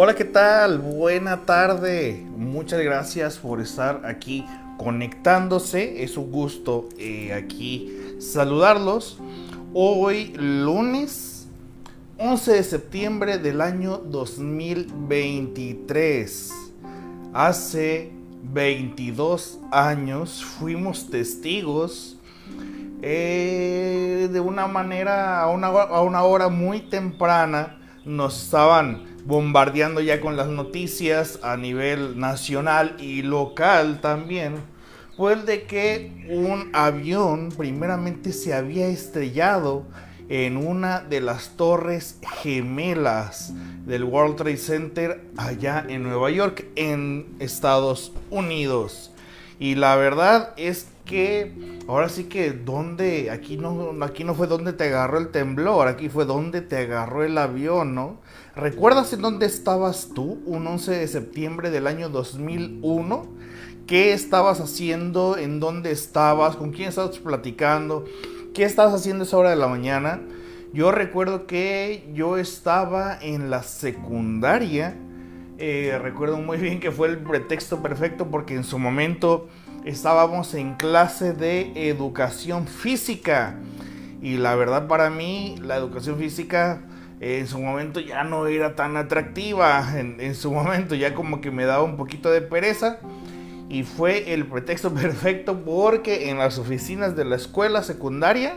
Hola, ¿qué tal? Buena tarde. Muchas gracias por estar aquí conectándose. Es un gusto eh, aquí saludarlos. Hoy lunes 11 de septiembre del año 2023. Hace 22 años fuimos testigos eh, de una manera, a una, a una hora muy temprana, nos estaban bombardeando ya con las noticias a nivel nacional y local también, pues de que un avión primeramente se había estrellado en una de las torres gemelas del World Trade Center allá en Nueva York, en Estados Unidos. Y la verdad es que ahora sí que donde aquí no aquí no fue donde te agarró el temblor, aquí fue donde te agarró el avión, ¿no? ¿Recuerdas en dónde estabas tú un 11 de septiembre del año 2001? ¿Qué estabas haciendo? ¿En dónde estabas? ¿Con quién estabas platicando? ¿Qué estabas haciendo esa hora de la mañana? Yo recuerdo que yo estaba en la secundaria. Eh, recuerdo muy bien que fue el pretexto perfecto porque en su momento estábamos en clase de educación física. Y la verdad para mí la educación física en su momento ya no era tan atractiva, en, su momento ya como que me daba un poquito de pereza y fue el pretexto perfecto porque en las oficinas de la escuela secundaria,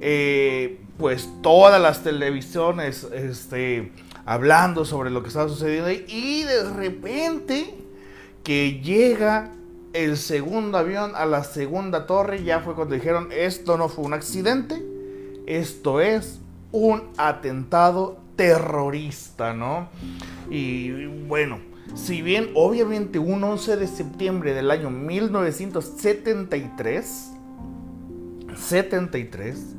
eh, pues todas las televisiones este, hablando sobre lo que estaba sucediendo y de repente que llega el segundo avión a la segunda torre, ya fue cuando dijeron esto no fue un accidente, esto es un atentado terrorista, ¿no? Y bueno, si bien obviamente un 11 de septiembre del año 1973, 73,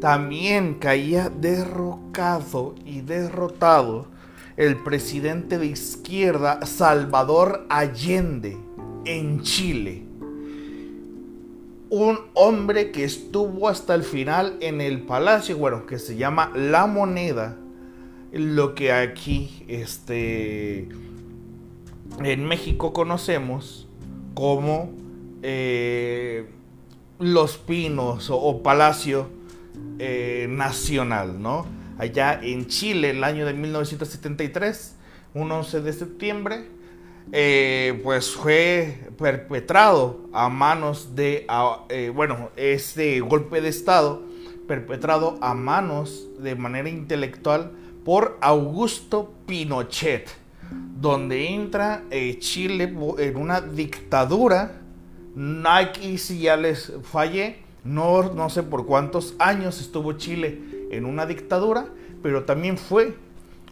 también caía derrocado y derrotado el presidente de izquierda Salvador Allende en Chile. Un hombre que estuvo hasta el final en el palacio, bueno, que se llama La Moneda, lo que aquí este, en México conocemos como eh, Los Pinos o, Palacio eh, Nacional, ¿no? Allá en Chile, el año de 1973, un 11 de septiembre, eh, pues fue perpetrado a manos de, eh, bueno, este golpe de Estado perpetrado a manos de manera intelectual por Augusto Pinochet, donde entra Chile en una dictadura. Nike, si ya les fallé, no, no sé por cuántos años estuvo Chile en una dictadura, pero también fue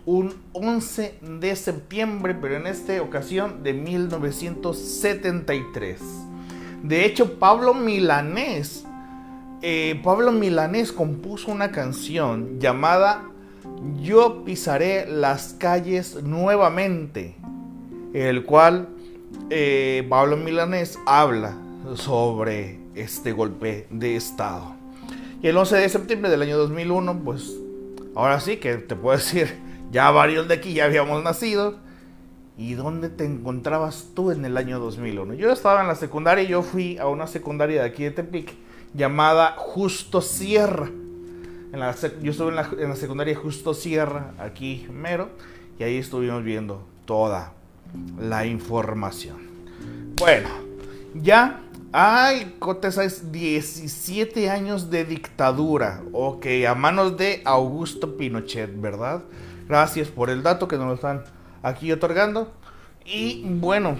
un 11 de septiembre, pero en esta ocasión de 1973. De hecho, Pablo Milanés, eh, Pablo Milanés compuso una canción llamada Yo pisaré las calles nuevamente, el cual eh, Pablo Milanés habla sobre este golpe de Estado. Y el 11 de septiembre del año 2001, pues ahora sí que te puedo decir, ya varios de aquí ya habíamos nacido. ¿Y dónde te encontrabas tú en el año 2001? Yo estaba en la secundaria y yo fui a una secundaria de aquí de Tepic llamada Justo Sierra. En la, yo estuve en la, en la secundaria Justo Sierra, aquí mero, y ahí estuvimos viendo toda la información. Bueno, ya hay, es 17 años de dictadura, ok, a manos de Augusto Pinochet, ¿verdad? Gracias por el dato que nos están aquí otorgando. Y bueno,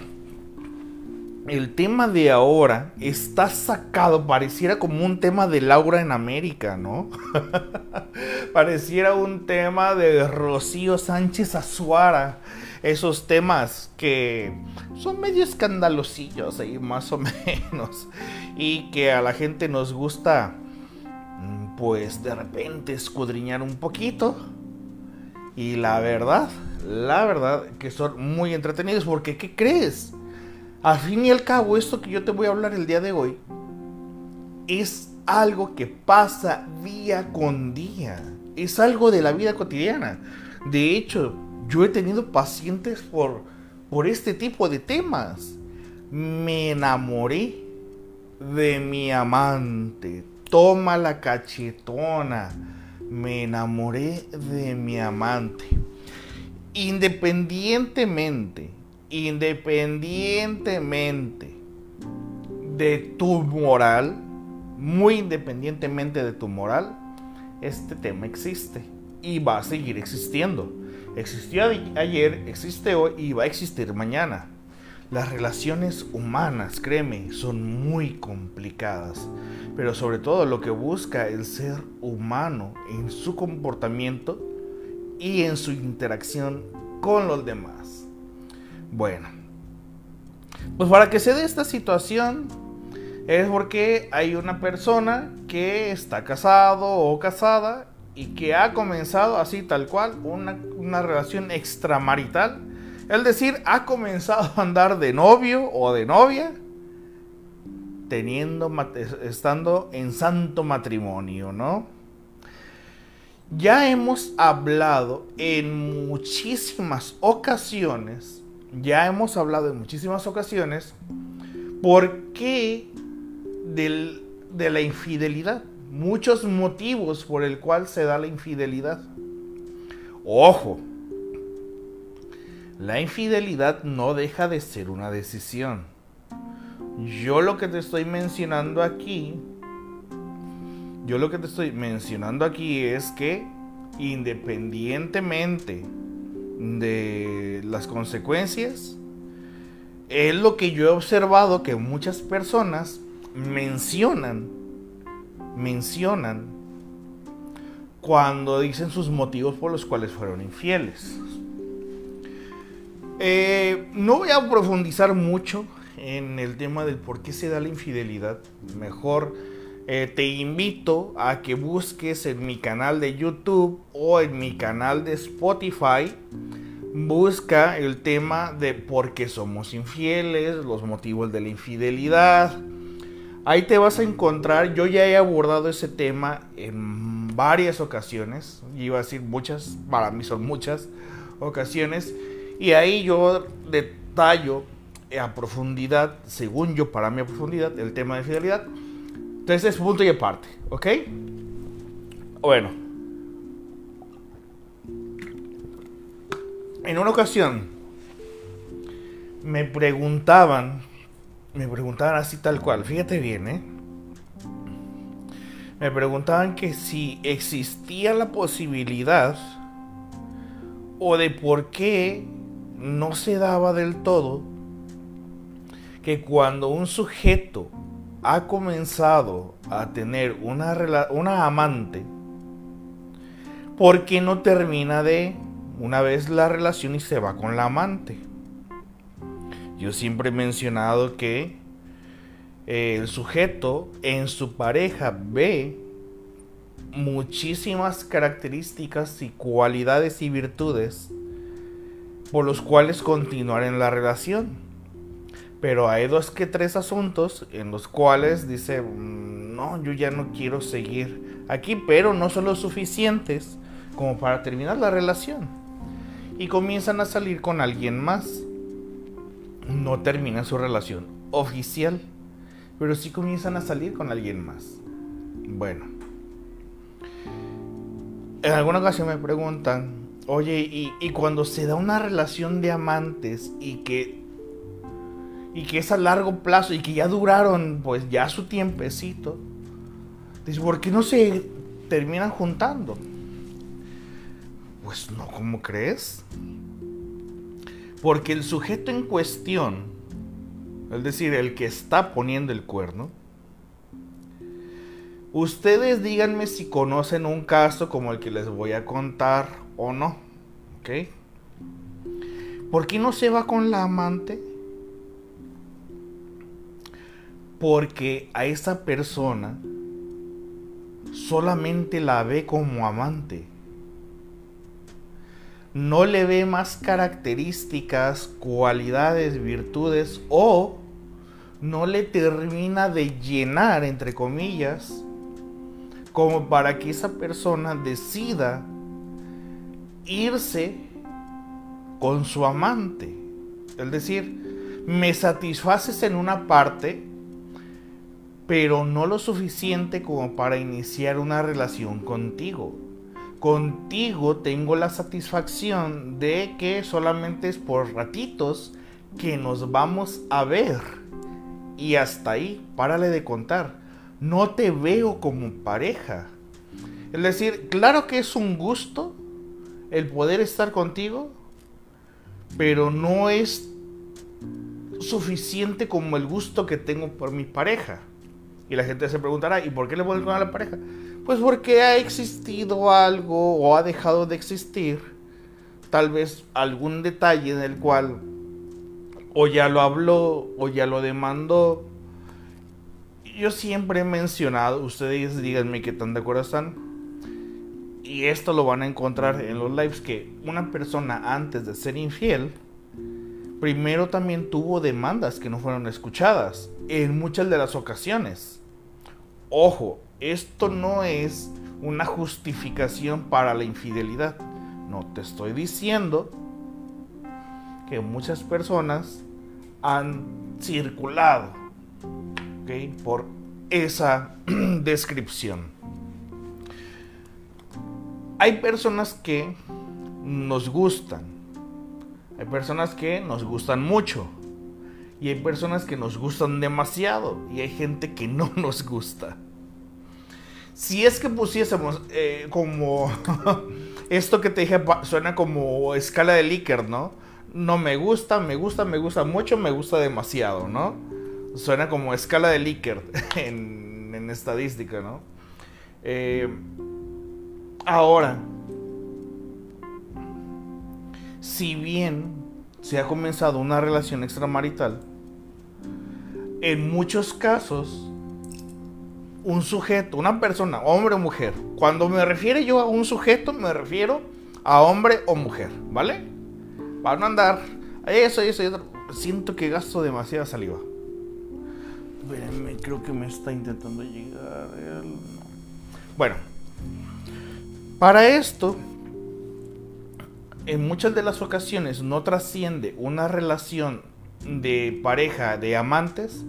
el tema de ahora está sacado, pareciera como un tema de Laura en América, ¿no? pareciera un tema de Rocío Sánchez Azuara. Esos temas que son medio escandalosillos ahí, más o menos. Y que a la gente nos gusta, mm, pues de repente escudriñar un poquito y la verdad, la verdad que son muy entretenidos porque ¿qué crees? Al fin y al cabo, esto que yo te voy a hablar el día de hoy es algo que pasa día con día. Es algo de la vida cotidiana. De hecho, yo he tenido pacientes por, por este tipo de temas. Me enamoré de mi amante. Toma la cachetona. Me enamoré de mi amante. Independientemente, independientemente de tu moral, muy independientemente de tu moral, este tema existe y va a seguir existiendo. Existió ayer, existe hoy y va a existir mañana. Las relaciones humanas, créeme, son muy complicadas, pero sobre todo lo que busca el ser humano en su comportamiento y en su interacción con los demás. Bueno, pues para que se dé esta situación es porque hay una persona que está casado o casada y que ha comenzado así tal cual una, una relación extramarital. Es decir, ha comenzado a andar de novio o de novia teniendo estando en santo matrimonio, ¿no? Ya hemos hablado en muchísimas ocasiones, ya hemos hablado en muchísimas ocasiones por qué de la infidelidad. Muchos motivos por el cual se da la infidelidad. Ojo, la infidelidad no deja de ser una decisión. Yo lo que te estoy mencionando aquí, yo lo que te estoy mencionando aquí es que independientemente de las consecuencias, es lo que yo he observado que muchas personas mencionan, mencionan cuando dicen sus motivos por los cuales fueron infieles. Eh, no voy a profundizar mucho en el tema del por qué se da la infidelidad. Mejor eh, te invito a que busques en mi canal de YouTube o en mi canal de Spotify. Busca el tema de por qué somos infieles, los motivos de la infidelidad Ahí te vas a encontrar, yo ya he abordado ese tema en varias ocasiones, iba a decir muchas, para mí son muchas ocasiones, y ahí yo detallo a profundidad, según yo, para mi profundidad, el tema de fidelidad. Entonces es punto y aparte, ¿ok? Bueno. En una ocasión me preguntaban me preguntaban así tal cual, fíjate bien, ¿eh? Me preguntaban que si existía la posibilidad o de por qué no se daba del todo que cuando un sujeto ha comenzado a tener una, una amante, ¿por qué no termina de una vez la relación y se va con la amante? Yo siempre he mencionado que eh, el sujeto en su pareja ve muchísimas características y cualidades y virtudes por los cuales continuar en la relación. Pero hay dos que tres asuntos en los cuales dice, mm, no, yo ya no quiero seguir aquí, pero no son los suficientes como para terminar la relación. Y comienzan a salir con alguien más no terminan su relación oficial, pero sí comienzan a salir con alguien más. Bueno, en alguna ocasión me preguntan, oye, y, cuando se da una relación de amantes y que y que es a largo plazo y que ya duraron pues ya su tiempecito, dice, ¿por qué no se terminan juntando? Pues no, ¿cómo crees? Porque el sujeto en cuestión, es decir, el que está poniendo el cuerno, ustedes díganme si conocen un caso como el que les voy a contar o no. ¿Ok? ¿Por qué no se va con la amante? Porque a esa persona solamente la ve como amante no le ve más características, cualidades, virtudes o no le termina de llenar, entre comillas, como para que esa persona decida irse con su amante. Es decir, me satisfaces en una parte, pero no lo suficiente como para iniciar una relación contigo. Contigo tengo la satisfacción de que solamente es por ratitos que nos vamos a ver. Y hasta ahí, párale de contar. No te veo como pareja. Es decir, claro que es un gusto el poder estar contigo, pero no es suficiente como el gusto que tengo por mi pareja. Y la gente se preguntará, ¿y por qué le pones con a la pareja? Pues porque ha existido algo o ha dejado de existir, tal vez algún detalle en el cual o ya lo habló o ya lo demandó. Yo siempre he mencionado, ustedes díganme qué tan de acuerdo están, y esto lo van a encontrar en los lives, que una persona antes de ser infiel, primero también tuvo demandas que no fueron escuchadas en muchas de las ocasiones. Ojo, esto no es una justificación para la infidelidad. No te estoy diciendo que muchas personas han circulado por esa descripción. Hay personas que nos gustan, hay personas que nos gustan mucho y hay personas que nos gustan demasiado y hay gente que no nos gusta. Si es que pusiésemos eh, como esto que te dije suena como escala de Likert, ¿no? No me gusta, me gusta, me gusta mucho, me gusta demasiado, ¿no? Suena como escala de Likert en, estadística, ¿no? Eh, ahora, si bien se ha comenzado una relación extramarital, en muchos casos un sujeto, una persona, hombre o mujer. Cuando me refiero yo a un sujeto, me refiero a hombre o mujer, ¿vale? Para no andar, eso, eso, eso. Siento que gasto demasiada saliva. Espérenme, creo que me está intentando llegar. Bueno, para esto, en muchas de las ocasiones no trasciende una relación de pareja, de amantes,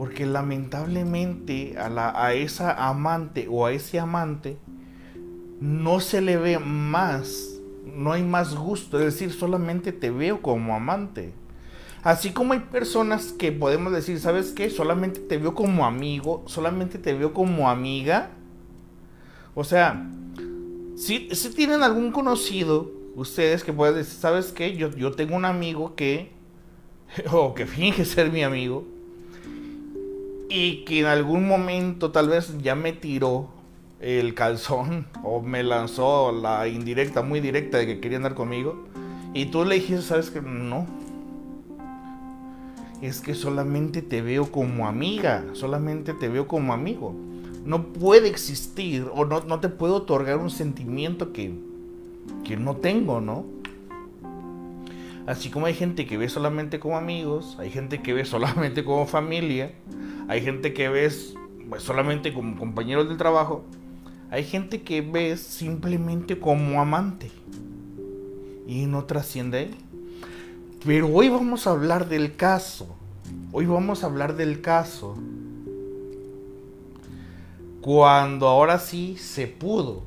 porque lamentablemente a, la, a esa amante o a ese amante no se le ve más, no hay más gusto, es decir, solamente te veo como amante. Así como hay personas que podemos decir, ¿sabes qué? Solamente te veo como amigo, solamente te veo como amiga. O sea, si, si tienen algún conocido, ustedes que pueden decir, ¿sabes qué? Yo, yo tengo un amigo que, o que finge ser mi amigo, y que en algún momento tal vez ya me tiró el calzón o me lanzó la indirecta, muy directa de que quería andar conmigo. Y tú le dijiste, sabes que no. Es que solamente te veo como amiga, solamente te veo como amigo. No puede existir o no, no te puedo otorgar un sentimiento que, que no tengo, ¿no? Así como hay gente que ve solamente como amigos, hay gente que ve solamente como familia, hay gente que ves pues, solamente como compañeros del trabajo, hay gente que ves simplemente como amante y no trasciende Pero hoy vamos a hablar del caso. Hoy vamos a hablar del caso. Cuando ahora sí se pudo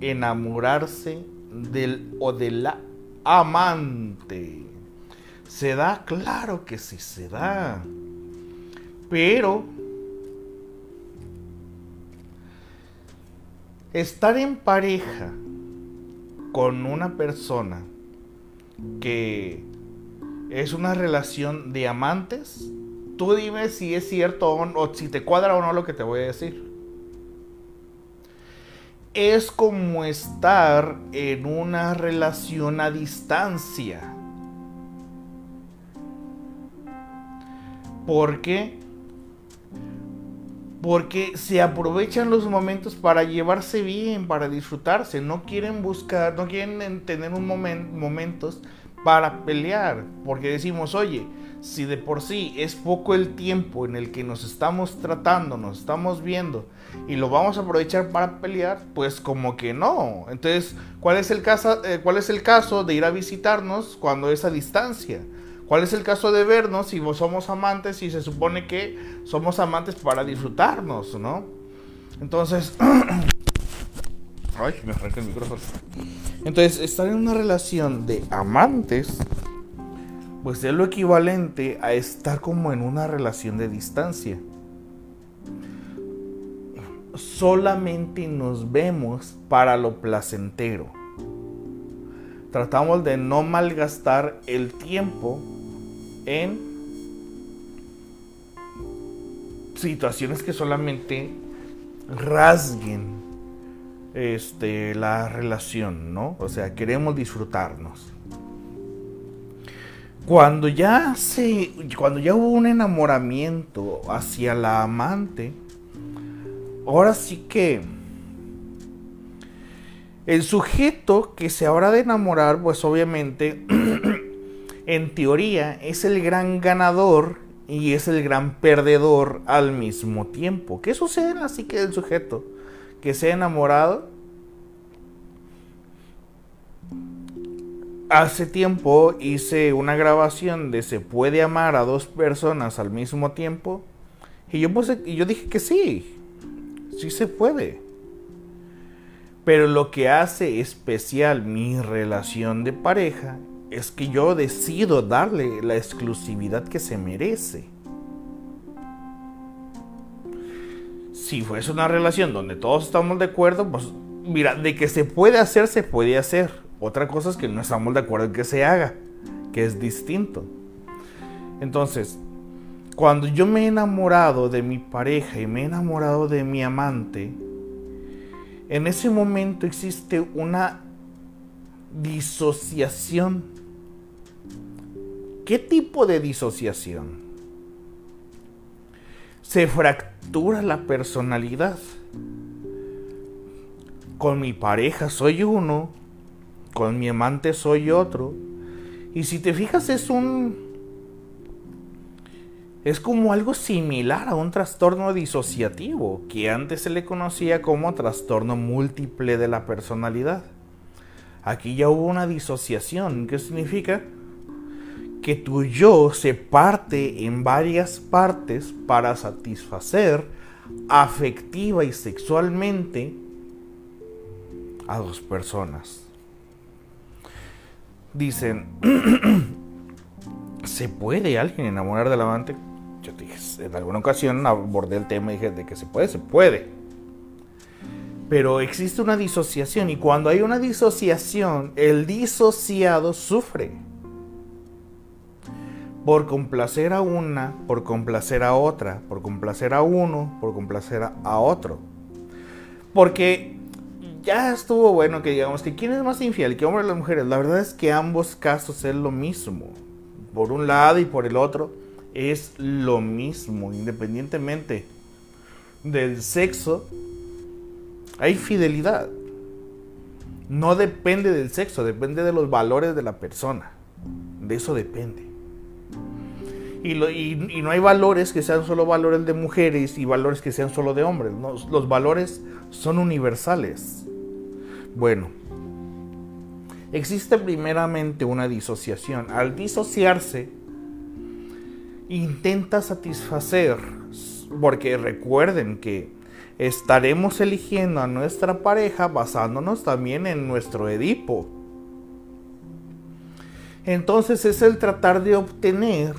enamorarse del o de la amante. ¿Se da? Claro que sí se da. Pero estar en pareja con una persona que es una relación de amantes, tú dime si es cierto o, si te cuadra o no lo que te voy a decir. Es como estar en una relación a distancia. ¿Por qué? Porque se aprovechan los momentos para llevarse bien, para disfrutarse, no quieren buscar, no quieren tener un momento, momentos para pelear, porque decimos, oye, Si de por sí es poco el tiempo en el que nos estamos tratando, nos estamos viendo y lo vamos a aprovechar para pelear, pues como que no. Entonces, ¿cuál es el caso, eh, cuál es el caso de ir a visitarnos cuando es a distancia? ¿Cuál es el caso de vernos si somos amantes y se supone que somos amantes para disfrutarnos, ¿no? Entonces, ay, me arranca el micrófono. Entonces, estar en una relación de amantes, pues es lo equivalente a estar como en una relación de distancia. Solamente nos vemos para lo placentero. Tratamos de no malgastar el tiempo en situaciones que solamente rasguen este, la relación, ¿no? O sea, queremos disfrutarnos. Cuando ya se, cuando ya hubo un enamoramiento hacia la amante, ahora sí que el sujeto que se habrá de enamorar, pues obviamente en teoría es el gran ganador y es el gran perdedor al mismo tiempo. ¿Qué sucede en la psique del sujeto que se ha enamorado? Hace tiempo hice una grabación de se puede amar a dos personas al mismo tiempo y yo puse y yo dije que sí. Sí se puede. Pero lo que hace especial mi relación de pareja es que yo decido darle la exclusividad que se merece. Si fuese una relación donde todos estamos de acuerdo, pues mira, de que se puede hacer, se puede hacer. Otra cosa es que no estamos de acuerdo en que se haga, que es distinto. Entonces, cuando yo me he enamorado de mi pareja y me he enamorado de mi amante, en ese momento existe una disociación ¿Qué tipo de disociación? Se fractura la personalidad. Con mi pareja soy uno, con mi amante soy otro. Y si te fijas es un... Es como algo similar a un trastorno disociativo, que antes se le conocía como trastorno múltiple de la personalidad. Aquí ya hubo una disociación. ¿Qué significa? Que tu yo se parte en varias partes para satisfacer afectiva y sexualmente a dos personas. Dicen, ¿se puede alguien enamorar del amante? Yo dije, en alguna ocasión abordé el tema y dije, de que se puede, se puede. Pero existe una disociación y cuando hay una disociación, el disociado sufre por complacer a una, por complacer a otra, por complacer a uno, por complacer a otro. Porque ya estuvo bueno que digamos que quién es más infiel, que hombre o las mujeres. La verdad es que ambos casos es lo mismo. Por un lado y por el otro es lo mismo, independientemente del sexo. Hay fidelidad. No depende del sexo, depende de los valores de la persona. De eso depende. Y, no hay valores que sean solo valores de mujeres y valores que sean solo de hombres. Los valores son universales. Bueno, existe primeramente una disociación. Al disociarse, intenta satisfacer, porque recuerden que estaremos eligiendo a nuestra pareja basándonos también en nuestro Edipo. Entonces es el tratar de obtener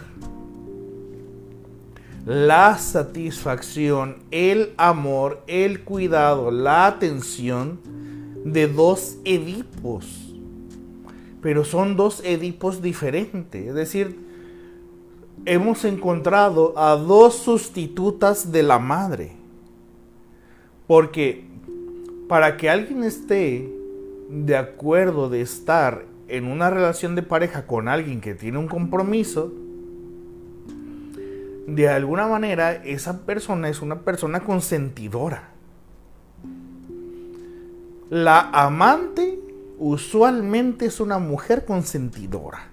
la satisfacción, el amor, el cuidado, la atención de dos Edipos. Pero son dos Edipos diferentes. Es decir, hemos encontrado a dos sustitutas de la madre. Porque para que alguien esté de acuerdo de estar en una relación de pareja con alguien que tiene un compromiso, de alguna manera esa persona es una persona consentidora. La amante usualmente es una mujer consentidora.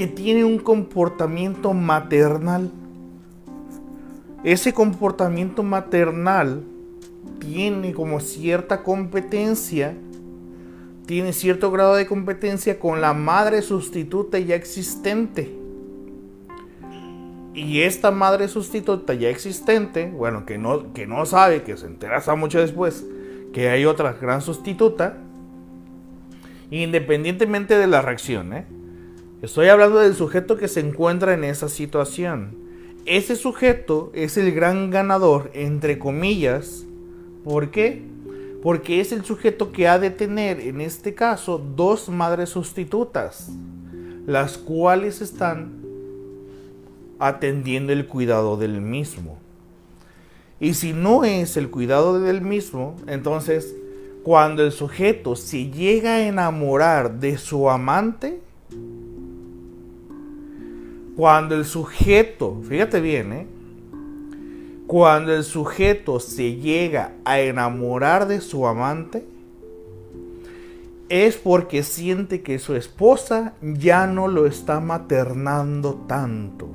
que tiene un comportamiento maternal. Ese comportamiento maternal tiene como cierta competencia, tiene cierto grado de competencia con la madre sustituta ya existente. Y esta madre sustituta ya existente, bueno, que no, que no sabe, que se entera hasta mucho después, que hay otra gran sustituta, independientemente de la reacción, ¿eh? Estoy hablando del sujeto que se encuentra en esa situación. Ese sujeto es el gran ganador, entre comillas. ¿Por qué? Porque es el sujeto que ha de tener, en este caso, dos madres sustitutas, las cuales están atendiendo el cuidado del mismo. Y si no es el cuidado del mismo, entonces cuando el sujeto se llega a enamorar de su amante, cuando el sujeto, fíjate bien, ¿eh? Cuando el sujeto se llega a enamorar de su amante, es porque siente que su esposa ya no lo está maternando tanto.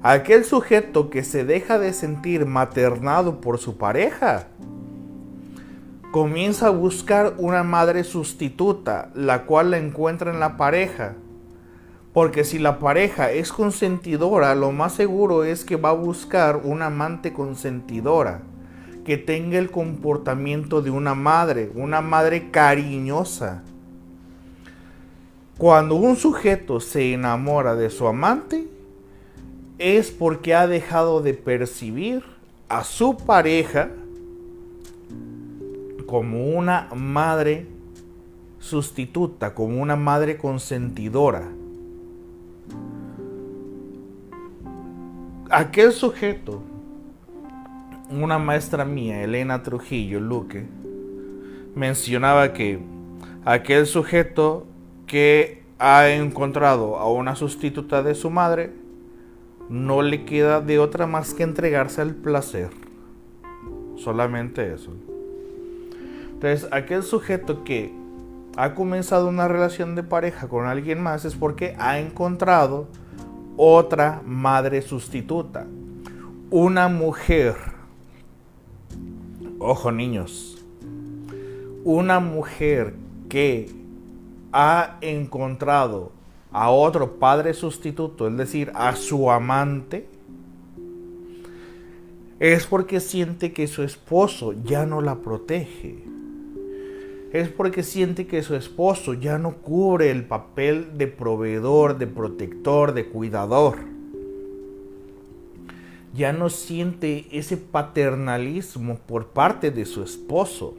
Aquel sujeto que se deja de sentir maternado por su pareja, comienza a buscar una madre sustituta, la cual la encuentra en la pareja. Porque si la pareja es consentidora, lo más seguro es que va a buscar una amante consentidora, que tenga el comportamiento de una madre, una madre cariñosa. Cuando un sujeto se enamora de su amante, es porque ha dejado de percibir a su pareja como una madre sustituta, como una madre consentidora. Aquel sujeto, una maestra mía, Elena Trujillo Luque, mencionaba que aquel sujeto que ha encontrado a una sustituta de su madre, no le queda de otra más que entregarse al placer. Solamente eso. Entonces, aquel sujeto que ha comenzado una relación de pareja con alguien más es porque ha encontrado otra madre sustituta. Una mujer. Ojo niños. Una mujer que ha encontrado a otro padre sustituto, es decir, a su amante, es porque siente que su esposo ya no la protege es porque siente que su esposo ya no cubre el papel de proveedor, de protector, de cuidador. Ya no siente ese paternalismo por parte de su esposo.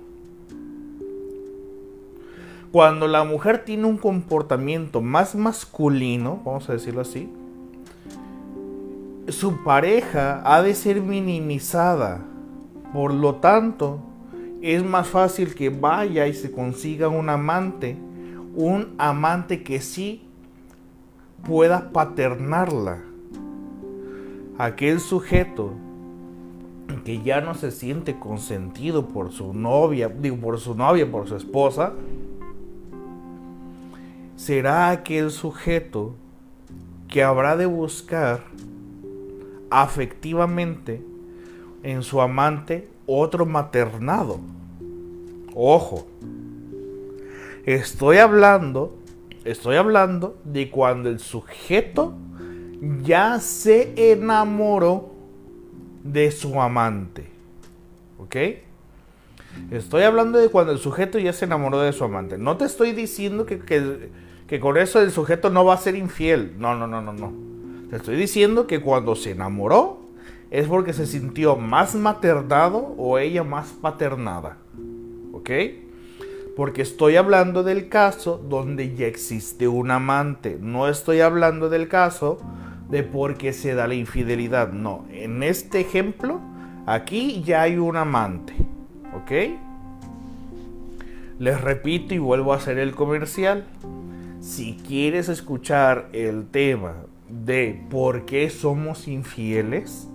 Cuando la mujer tiene un comportamiento más masculino, vamos a decirlo así, su pareja ha de ser minimizada. Por lo tanto, es más fácil que vaya y se consiga un amante, un amante que sí pueda paternarla. Aquel sujeto que ya no se siente consentido por su novia, digo por su novia, por su esposa, será aquel sujeto que habrá de buscar afectivamente en su amante otro maternado. Ojo. Estoy hablando, estoy hablando de cuando el sujeto ya se enamoró de su amante. ¿Ok? Estoy hablando de cuando el sujeto ya se enamoró de su amante. No te estoy diciendo que, que, que, con eso el sujeto no va a ser infiel. No, no, no, no, no. Te estoy diciendo que cuando se enamoró, es porque se sintió más maternado o ella más paternada. ¿Ok? Porque estoy hablando del caso donde ya existe un amante. No estoy hablando del caso de por qué se da la infidelidad. No, en este ejemplo, aquí ya hay un amante. ¿Ok? Les repito y vuelvo a hacer el comercial. Si quieres escuchar el tema de por qué somos infieles,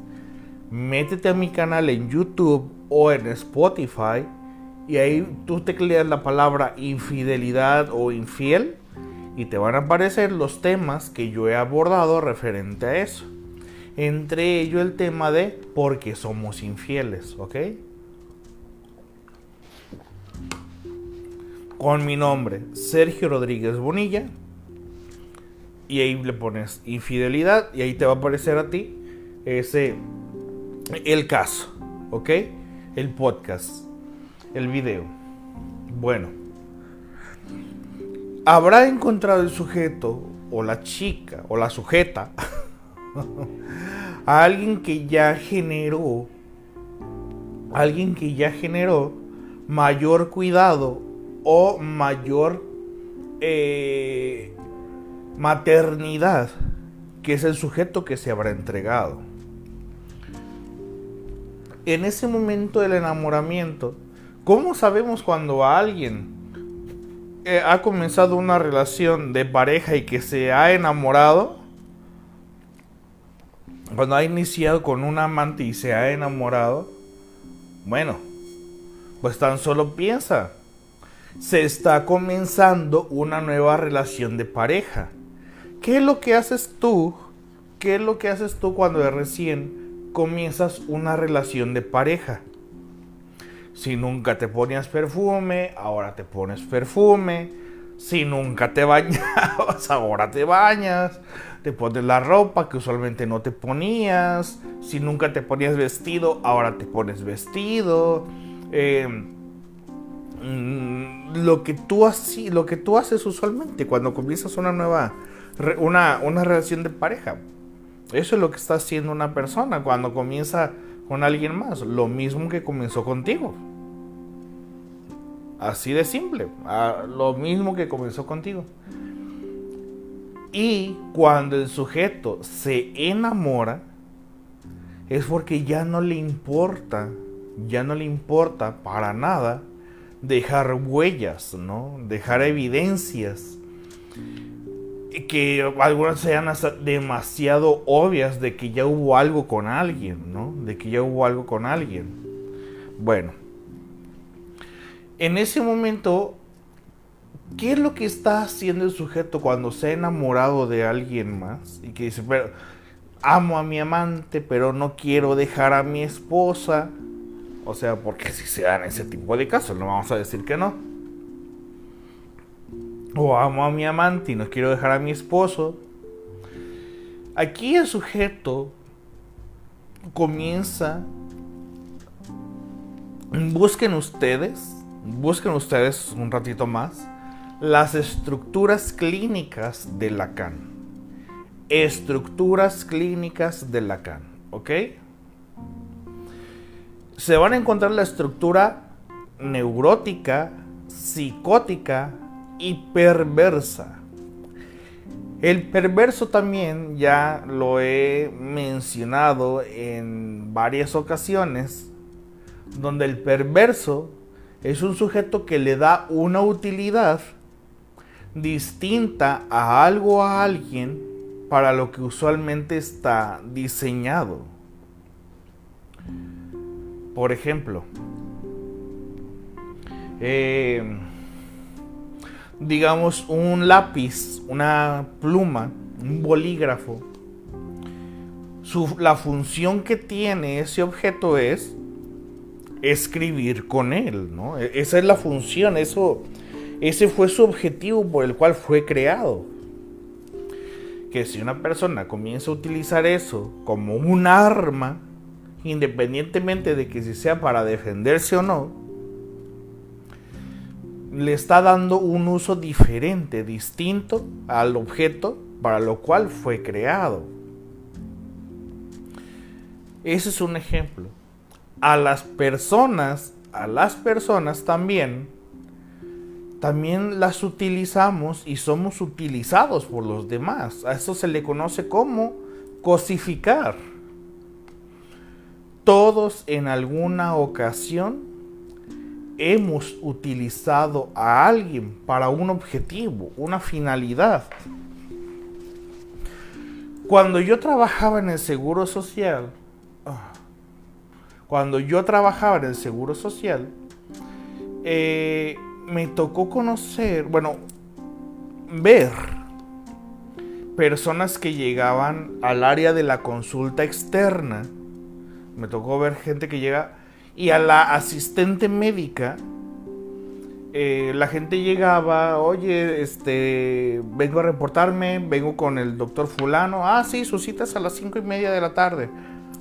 métete a mi canal en YouTube o en Spotify y ahí tú tecleas la palabra infidelidad o infiel y te van a aparecer los temas que yo he abordado referente a eso. Entre ellos el tema de por qué somos infieles, ¿ok? Con mi nombre, Sergio Rodríguez Bonilla. Y ahí le pones infidelidad y ahí te va a aparecer a ti ese el caso, ¿ok? El podcast, el video. Bueno, habrá encontrado el sujeto o la chica o la sujeta a alguien que ya generó, alguien que ya generó mayor cuidado o mayor eh, maternidad, que es el sujeto que se habrá entregado. En ese momento del enamoramiento, ¿cómo sabemos cuando alguien eh, ha comenzado una relación de pareja y que se ha enamorado? cuando ha iniciado con un amante y se ha enamorado, bueno, pues tan solo piensa, se está comenzando una nueva relación de pareja. ¿Qué es lo que haces tú? ¿Qué es lo que haces tú cuando recién comienzas una relación de pareja? Si nunca te ponías perfume, ahora te pones perfume. Si nunca te bañabas, ahora te bañas te pones la ropa que usualmente no te ponías, si nunca te ponías vestido, ahora te pones vestido. Eh, mm, lo, que tú así, lo que tú haces usualmente cuando comienzas una nueva, una, una relación de pareja. Eso es lo que está haciendo una persona cuando comienza con alguien más, lo mismo que comenzó contigo. Así de simple, lo mismo que comenzó contigo. Y cuando el sujeto se enamora, es porque ya no le importa, ya no le importa para nada dejar huellas, ¿no? Dejar evidencias que algunas sean demasiado obvias de que ya hubo algo con alguien, ¿no? De que ya hubo algo con alguien. Bueno, en ese momento ¿Qué es lo que está haciendo el sujeto cuando se ha enamorado de alguien más? Y que dice, pero amo a mi amante, pero no quiero dejar a mi esposa. O sea, porque si se dan ese tipo de casos, no vamos a decir que no. O amo a mi amante y no quiero dejar a mi esposo. Aquí el sujeto comienza. Busquen ustedes, busquen ustedes un ratito más las estructuras clínicas de Lacan. Estructuras clínicas de Lacan, ¿ok? Se van a encontrar la estructura neurótica, psicótica y perversa. El perverso también ya lo he mencionado en varias ocasiones, donde el perverso es un sujeto que le da una utilidad distinta a algo o a alguien para lo que usualmente está diseñado. Por ejemplo, eh, digamos un lápiz, una pluma, un bolígrafo. la función que tiene ese objeto es escribir con él, ¿no? E, esa es la función, eso ese fue su objetivo por el cual fue creado. Que si una persona comienza a utilizar eso como un arma, independientemente de que si sea para defenderse o no, le está dando un uso diferente, distinto al objeto para lo cual fue creado. Ese es un ejemplo. A las personas, a las personas también también las utilizamos y somos utilizados por los demás. A eso se le conoce como cosificar. Todos en alguna ocasión hemos utilizado a alguien para un objetivo, una finalidad. Cuando yo trabajaba en el Seguro Social, cuando yo trabajaba en el Seguro Social, eh, me tocó conocer, bueno, ver personas que llegaban al área de la consulta externa. Me tocó ver gente que llega y a la asistente médica eh, la gente llegaba, oye, este, vengo a reportarme, vengo con el doctor fulano. Ah, sí, sus citas a las cinco y media de la tarde.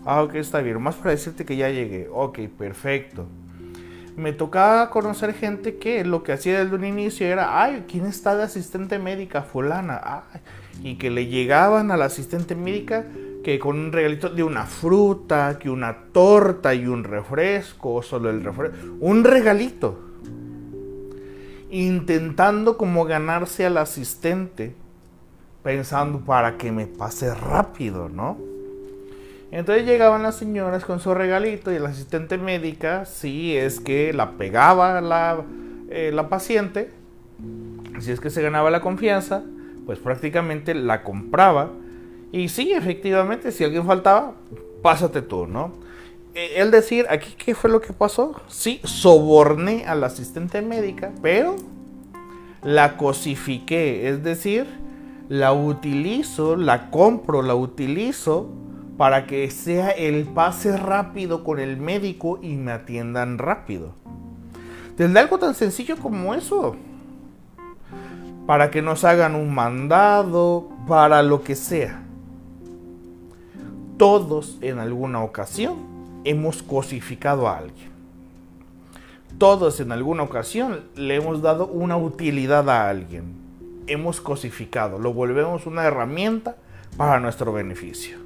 Ah, ok, está bien. Más para decirte que ya llegué. Ok, perfecto. Me tocaba conocer gente que lo que hacía desde un inicio era, ay, ¿quién está de asistente médica? Fulana. y que le llegaban a la asistente médica que con un regalito de una fruta, que una torta y un refresco, o solo el refresco. Un regalito intentando como ganarse al asistente, pensando para que me pase rápido, ¿no? Entonces llegaban las señoras con su regalito y la asistente médica, sí, es que la pegaba la, eh, la paciente, si es que se ganaba la confianza, pues prácticamente la compraba. Y sí, efectivamente, si alguien faltaba, pásate tú, ¿no? el eh, decir, aquí qué fue lo que pasó. Sí, soborné a la asistente médica, pero la cosifiqué, es decir, la utilizo, la compro, la utilizo para que sea el pase rápido con el médico y me atiendan rápido. Desde algo tan sencillo como eso. Para que nos hagan un mandado, para lo que sea. Todos en alguna ocasión hemos cosificado a alguien. Todos en alguna ocasión le hemos dado una utilidad a alguien. Hemos cosificado, lo volvemos una herramienta para nuestro beneficio.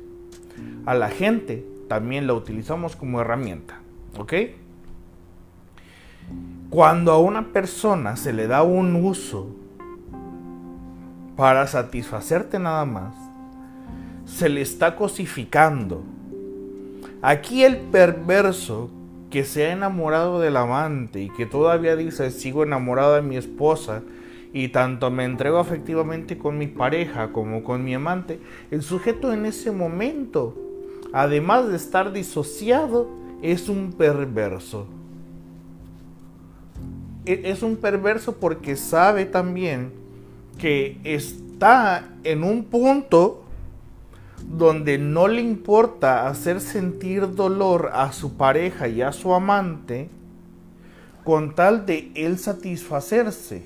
A la gente también la utilizamos como herramienta. ¿Ok? Cuando a una persona se le da un uso para satisfacerte nada más, se le está cosificando Aquí el perverso que se ha enamorado del amante y que todavía dice sigo enamorado de mi esposa y tanto me entrego afectivamente con mi pareja como con mi amante, el sujeto en ese momento, además de estar disociado, es un perverso. E-, es un perverso porque sabe también que está en un punto donde no le importa hacer sentir dolor a su pareja y a su amante con tal de él satisfacerse.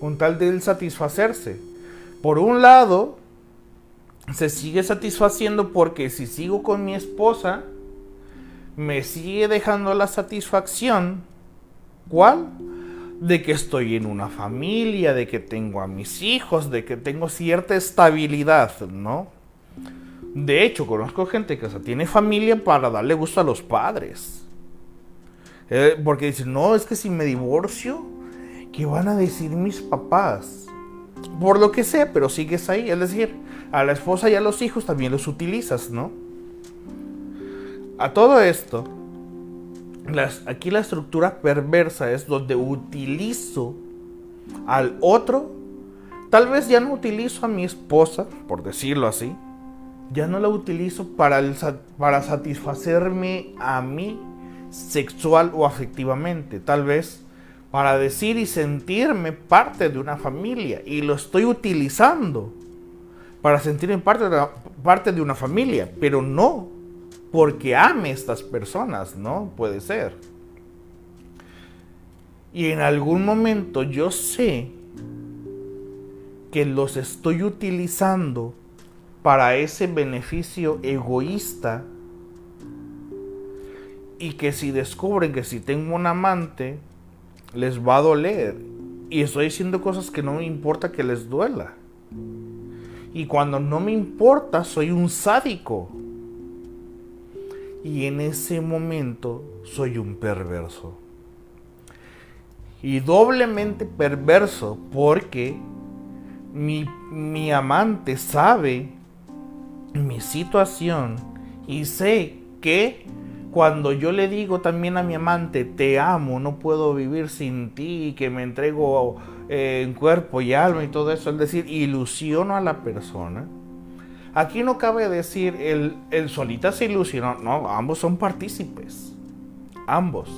Con tal de él satisfacerse. Por un lado, se sigue satisfaciendo porque si sigo con mi esposa, me sigue dejando la satisfacción. ¿Cuál? De que estoy en una familia, de que tengo a mis hijos, de que tengo cierta estabilidad, ¿no? De hecho, conozco gente que tiene familia para darle gusto a los padres. Eh, porque dicen, no, es que si me divorcio, ¿qué van a decir mis papás? Por lo que sea, pero sigues ahí. Es decir, a la esposa y a los hijos también los utilizas, ¿no? A todo esto, aquí la estructura perversa es donde utilizo al otro. Tal vez ya no utilizo a mi esposa, por decirlo así. Ya no la utilizo para, para satisfacerme a mí sexual o afectivamente. Tal vez para decir y sentirme parte de una familia. Y lo estoy utilizando para sentirme parte de, parte de una familia. Pero no porque ame a estas personas, ¿no? Puede ser. Y en algún momento yo sé que los estoy utilizando para ese beneficio egoísta y que si descubren que si tengo un amante les va a doler y estoy diciendo cosas que no me importa que les duela. Y cuando no me importa soy un sádico y en ese momento soy un perverso. Y doblemente perverso porque mi, mi amante sabe mi situación y sé que cuando yo le digo también a mi amante, te amo, no puedo vivir sin ti, que me entrego eh, en cuerpo y alma y todo eso, es decir, ilusiono a la persona, Aquí no cabe decir el, el solita se ilusionó, no, ambos son partícipes, ambos.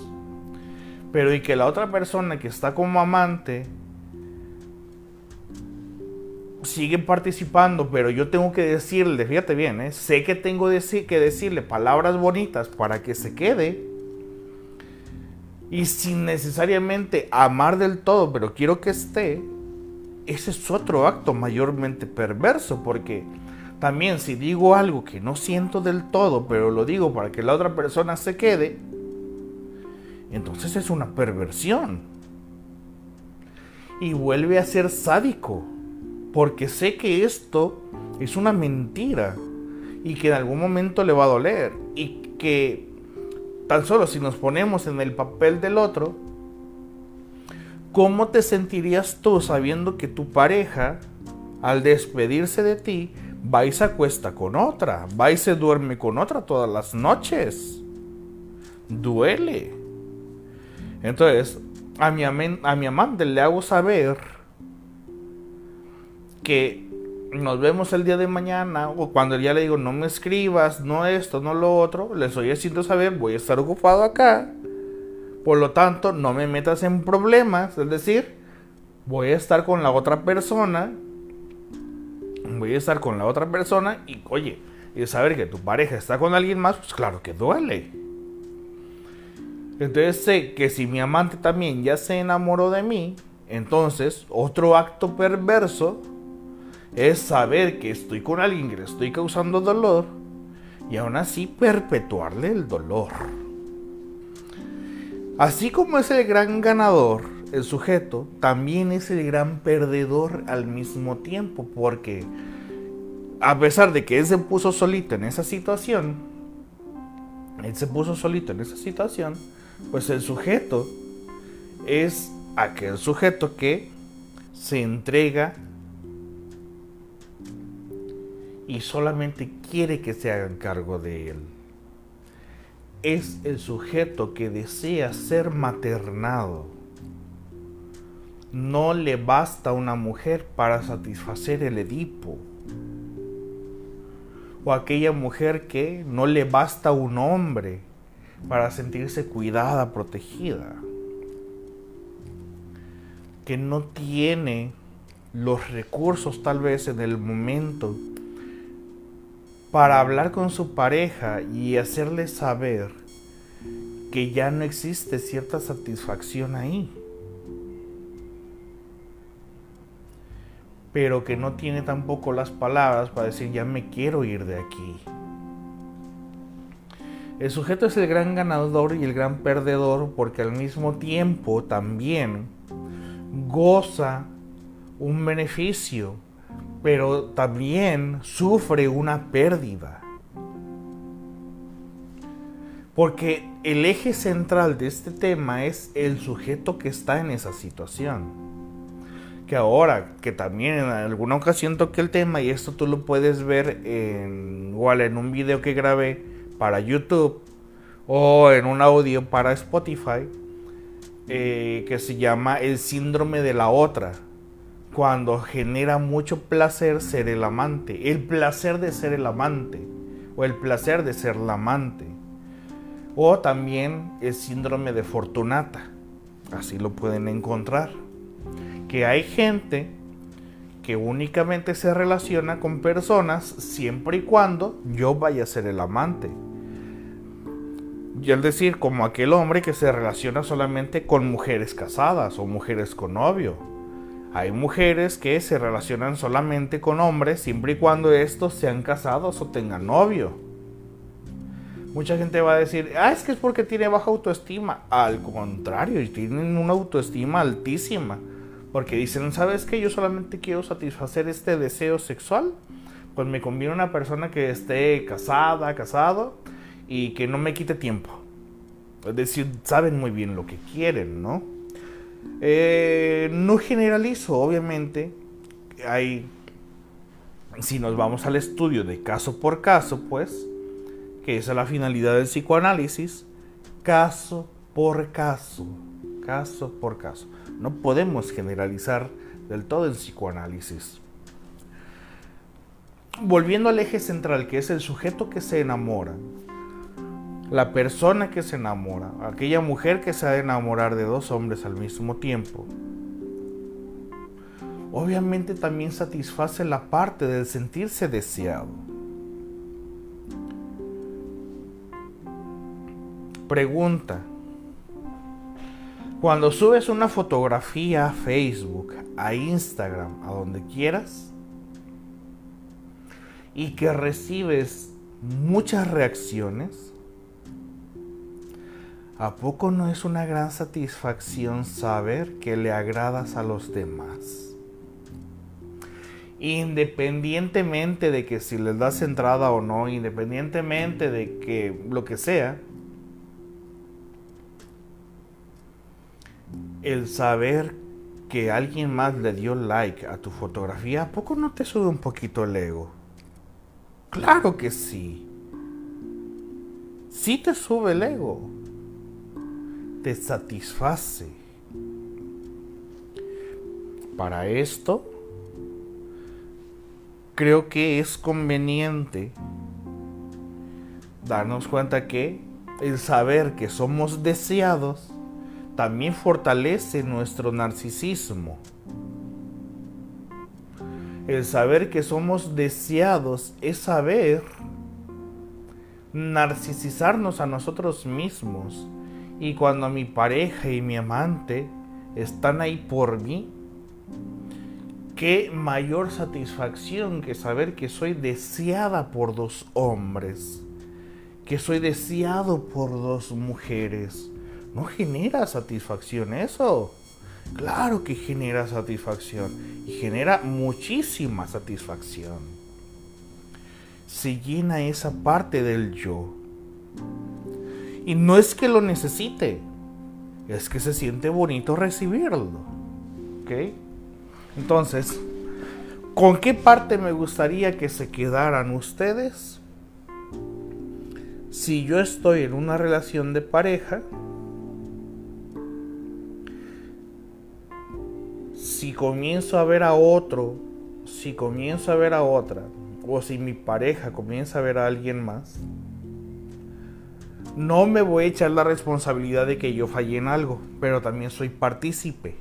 Pero y que la otra persona que está como amante sigue participando, pero yo tengo que decirle, fíjate bien, ¿eh? sé que tengo que decirle palabras bonitas para que se quede. Y sin necesariamente amar del todo, pero quiero que esté, ese es otro acto mayormente perverso, porque también si digo algo que no siento del todo, pero lo digo para que la otra persona se quede, entonces es una perversión. Y vuelve a ser sádico, porque sé que esto es una mentira y que en algún momento le va a doler y que tan solo si nos ponemos en el papel del otro, ¿cómo te sentirías tú sabiendo que tu pareja, al despedirse de ti, va y se con otra, va y se duerme con otra todas las noches? Duele. Entonces, a mi, a mi amante le hago saber que nos vemos el día de mañana o cuando ya le digo no me escribas, no esto, no lo otro, le estoy haciendo saber voy a estar ocupado acá. Por lo tanto, no me metas en problemas, es decir, voy a estar con la otra persona. Voy a estar con la otra persona y oye, y saber que tu pareja está con alguien más, pues claro que duele. Entonces sé que si mi amante también ya se enamoró de mí, entonces otro acto perverso es saber que estoy con alguien que le estoy causando dolor y aún así perpetuarle el dolor. Así como es el gran ganador, el sujeto, también es el gran perdedor al mismo tiempo, porque a pesar de que él se puso solito en esa situación, él se puso solito en esa situación, pues el sujeto es aquel sujeto que se entrega y solamente quiere que se hagan cargo de él. Es el sujeto que desea ser maternado. No le basta una mujer para satisfacer el Edipo. O aquella mujer que no le basta un hombre para sentirse cuidada, protegida. Que no tiene los recursos tal vez en el momento para hablar con su pareja y hacerle saber que ya no existe cierta satisfacción ahí. Pero que no tiene tampoco las palabras para decir ya me quiero ir de aquí. El sujeto es el gran ganador y el gran perdedor porque al mismo tiempo también goza un beneficio, pero también sufre una pérdida. Porque el eje central de este tema es el sujeto que está en esa situación. Que ahora, que también en alguna ocasión toqué el tema, y esto tú lo puedes ver en, igual en un video que grabé, para YouTube o en un audio para Spotify eh, que se llama el síndrome de la otra. Cuando genera mucho placer ser el amante. El placer de ser el amante. O el placer de ser la amante. O también el síndrome de Fortunata. Así lo pueden encontrar. Que hay gente que únicamente se relaciona con personas siempre y cuando yo vaya a ser el amante. Y es decir, como aquel hombre que se relaciona solamente con mujeres casadas o mujeres con novio. Hay mujeres que se relacionan solamente con hombres siempre y cuando estos sean casados o tengan novio. Mucha gente va a decir, ah, es que es porque tiene baja autoestima. Al contrario, tienen una autoestima altísima. Porque dicen, ¿sabes qué? Yo solamente quiero satisfacer este deseo sexual. Pues me conviene una persona que esté casada, casado y que no me quite tiempo. Es decir, saben muy bien lo que quieren, ¿no? Eh, no generalizo, obviamente. Hay, si nos vamos al estudio de caso por caso, pues, que esa es la finalidad del psicoanálisis, caso por caso, caso por caso. No podemos generalizar del todo el psicoanálisis. Volviendo al eje central, que es el sujeto que se enamora, la persona que se enamora, aquella mujer que se ha de enamorar de dos hombres al mismo tiempo, obviamente también satisface la parte del sentirse deseado. Pregunta. Cuando subes una fotografía a Facebook, a Instagram, a donde quieras, y que recibes muchas reacciones, ¿a poco no es una gran satisfacción saber que le agradas a los demás? Independientemente de que si les das entrada o no, independientemente de que lo que sea, el saber que alguien más le dio like a tu fotografía, ¿a poco no te sube un poquito el ego? Claro que sí. Sí te sube el ego. Te satisface. Para esto, creo que es conveniente darnos cuenta que el saber que somos deseados también fortalece nuestro narcisismo. El saber que somos deseados es saber narcisizarnos a nosotros mismos. Y cuando mi pareja y mi amante están ahí por mí, qué mayor satisfacción que saber que soy deseada por dos hombres, que soy deseado por dos mujeres no genera satisfacción eso. Claro que genera satisfacción y genera muchísima satisfacción. Se llena esa parte del yo. Y no es que lo necesite, es que se siente bonito recibirlo. ¿Ok? Entonces, ¿con qué parte me gustaría que se quedaran ustedes? Si yo estoy en una relación de pareja, si comienzo a ver a otro, si comienzo a ver a otra, o si mi pareja comienza a ver a alguien más, no me voy a echar la responsabilidad de que yo fallé en algo, pero también soy partícipe.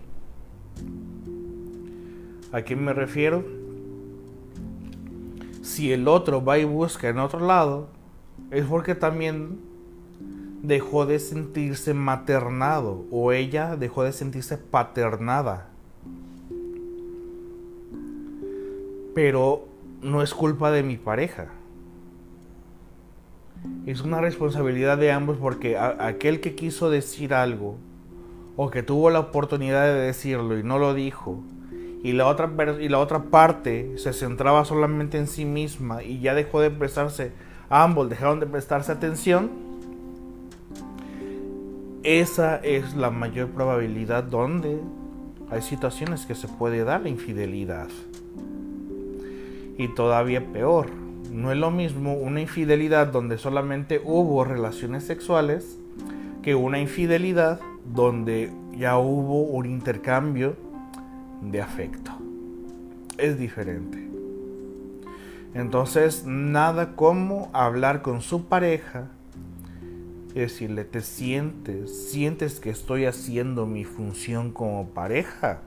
¿A qué me refiero? Si el otro va y busca en otro lado, es porque también dejó de sentirse maternado o ella dejó de sentirse paternada pero no es culpa de mi pareja. Es una responsabilidad de ambos porque aquel que quiso decir algo o que tuvo la oportunidad de decirlo y no lo dijo y la otra y la otra parte se centraba solamente en sí misma y ya dejó de prestarse ambos dejaron de prestarse atención esa es la mayor probabilidad donde hay situaciones que se puede dar la infidelidad y todavía peor. No es lo mismo una infidelidad donde solamente hubo relaciones sexuales que una infidelidad donde ya hubo un intercambio de afecto. Es diferente. Entonces, nada como hablar con su pareja y decirle, ¿te sientes? ¿Sientes que estoy haciendo mi función como pareja?